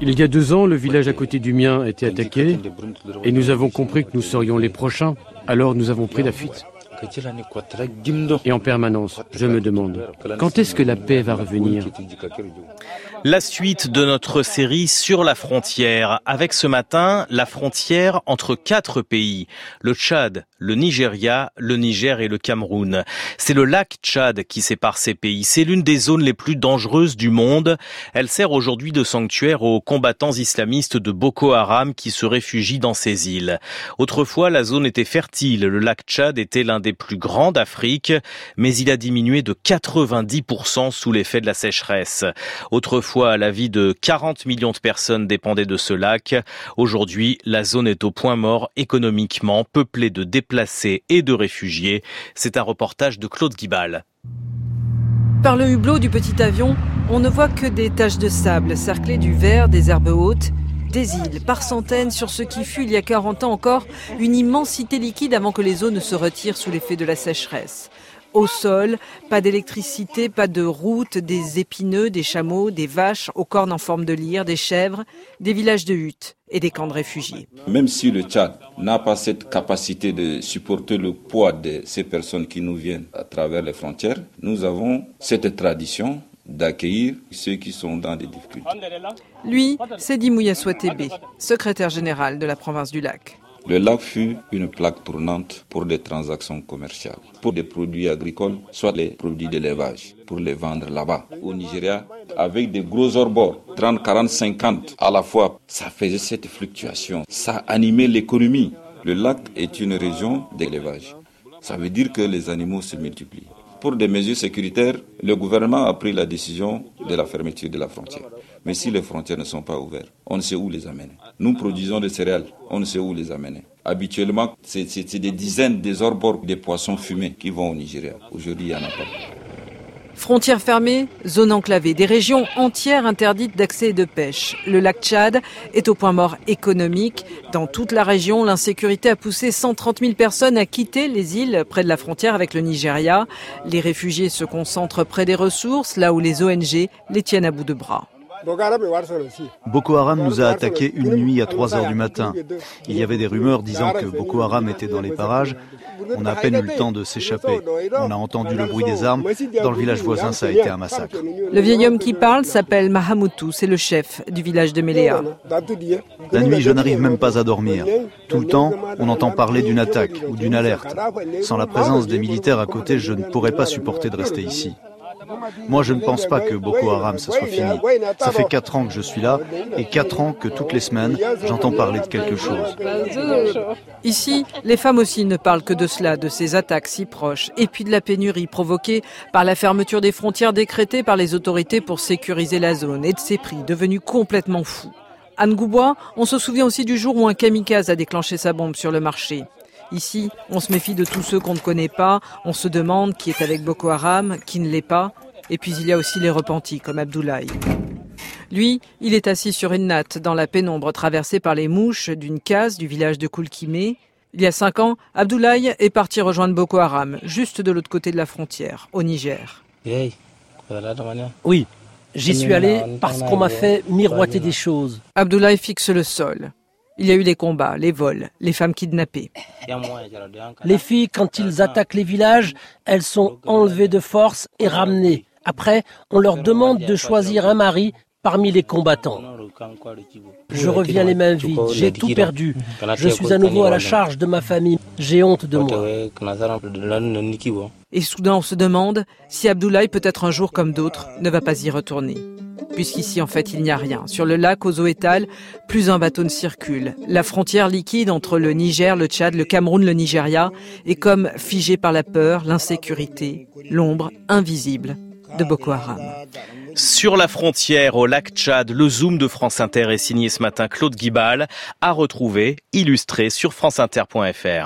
Il y a deux ans, le village à côté du mien a été attaqué et nous avons compris que nous serions les prochains. Alors nous avons pris la fuite. Et en permanence, je me demande, quand est-ce que la paix va revenir? La suite de notre série sur la frontière, avec ce matin la frontière entre quatre pays, le Tchad, le Nigeria, le Niger et le Cameroun. C'est le lac Tchad qui sépare ces pays. C'est l'une des zones les plus dangereuses du monde. Elle sert aujourd'hui de sanctuaire aux combattants islamistes de Boko Haram qui se réfugient dans ces îles. Autrefois, la zone était fertile. Le lac Tchad était l'un des plus grands d'Afrique, mais il a diminué de 90% sous l'effet de la sécheresse. Autrefois, la vie de 40 millions de personnes dépendait de ce lac. Aujourd'hui, la zone est au point mort économiquement, peuplée de déplacés et de réfugiés. C'est un reportage de Claude Guibal. Par le hublot du petit avion, on ne voit que des taches de sable cerclées du vert, des herbes hautes, des îles par centaines sur ce qui fut il y a 40 ans encore une immensité liquide avant que les eaux ne se retirent sous l'effet de la sécheresse. Au sol, pas d'électricité, pas de route, des épineux, des chameaux, des vaches aux cornes en forme de lyre, des chèvres, des villages de huttes et des camps de réfugiés. Même si le Tchad n'a pas cette capacité de supporter le poids de ces personnes qui nous viennent à travers les frontières, nous avons cette tradition d'accueillir ceux qui sont dans des difficultés. Lui, c'est Dimouya Swatebe, secrétaire général de la province du lac. Le lac fut une plaque tournante pour des transactions commerciales, pour des produits agricoles, soit les produits d'élevage, pour les vendre là-bas, au Nigeria, avec des gros orbords, 30, 40, 50 à la fois. Ça faisait cette fluctuation, ça animait l'économie. Le lac est une région d'élevage. Ça veut dire que les animaux se multiplient. Pour des mesures sécuritaires, le gouvernement a pris la décision de la fermeture de la frontière. Mais si les frontières ne sont pas ouvertes, on ne sait où les amener. Nous produisons des céréales, on ne sait où les amener. Habituellement, c'est des dizaines des orbores des poissons fumés qui vont au Nigeria. Aujourd'hui, il n'y en a pas. Frontières fermées, zones enclavées, des régions entières interdites d'accès et de pêche. Le lac Tchad est au point mort économique. Dans toute la région, l'insécurité a poussé 130 000 personnes à quitter les îles près de la frontière avec le Nigeria. Les réfugiés se concentrent près des ressources, là où les ONG les tiennent à bout de bras. Boko Haram nous a attaqués une nuit à 3 heures du matin. Il y avait des rumeurs disant que Boko Haram était dans les parages. On a à peine eu le temps de s'échapper. On a entendu le bruit des armes. Dans le village voisin, ça a été un massacre. Le vieil homme qui parle s'appelle Mahamoutou. C'est le chef du village de Méléa. La nuit, je n'arrive même pas à dormir. Tout le temps, on entend parler d'une attaque ou d'une alerte. Sans la présence des militaires à côté, je ne pourrais pas supporter de rester ici. Moi, je ne pense pas que Boko Haram, ça soit fini. Ça fait quatre ans que je suis là et quatre ans que toutes les semaines, j'entends parler de quelque chose. Ici, les femmes aussi ne parlent que de cela, de ces attaques si proches, et puis de la pénurie provoquée par la fermeture des frontières décrétées par les autorités pour sécuriser la zone et de ses prix devenus complètement fous. Anne Goubois, on se souvient aussi du jour où un kamikaze a déclenché sa bombe sur le marché. Ici, on se méfie de tous ceux qu'on ne connaît pas, on se demande qui est avec Boko Haram, qui ne l'est pas, et puis il y a aussi les repentis comme Abdoulaye. Lui, il est assis sur une natte dans la pénombre traversée par les mouches d'une case du village de Koulkimé. Il y a cinq ans, Abdoulaye est parti rejoindre Boko Haram, juste de l'autre côté de la frontière, au Niger. Oui, j'y suis allé parce qu'on m'a fait miroiter des choses. Abdoulaye fixe le sol. Il y a eu les combats, les vols, les femmes kidnappées. Les filles, quand ils attaquent les villages, elles sont enlevées de force et ramenées. Après, on leur demande de choisir un mari parmi les combattants. Je reviens les mains vides, j'ai tout perdu. Je suis à nouveau à la charge de ma famille. J'ai honte de moi. Et soudain, on se demande si Abdoulaye, peut-être un jour comme d'autres, ne va pas y retourner. Puisqu'ici, en fait, il n'y a rien. Sur le lac, aux eaux étales, plus un bateau ne circule. La frontière liquide entre le Niger, le Tchad, le Cameroun, le Nigeria est comme figée par la peur, l'insécurité, l'ombre invisible de Boko Haram. Sur la frontière au lac Tchad, le zoom de France Inter est signé ce matin Claude Guibal, à retrouver, illustré sur franceinter.fr.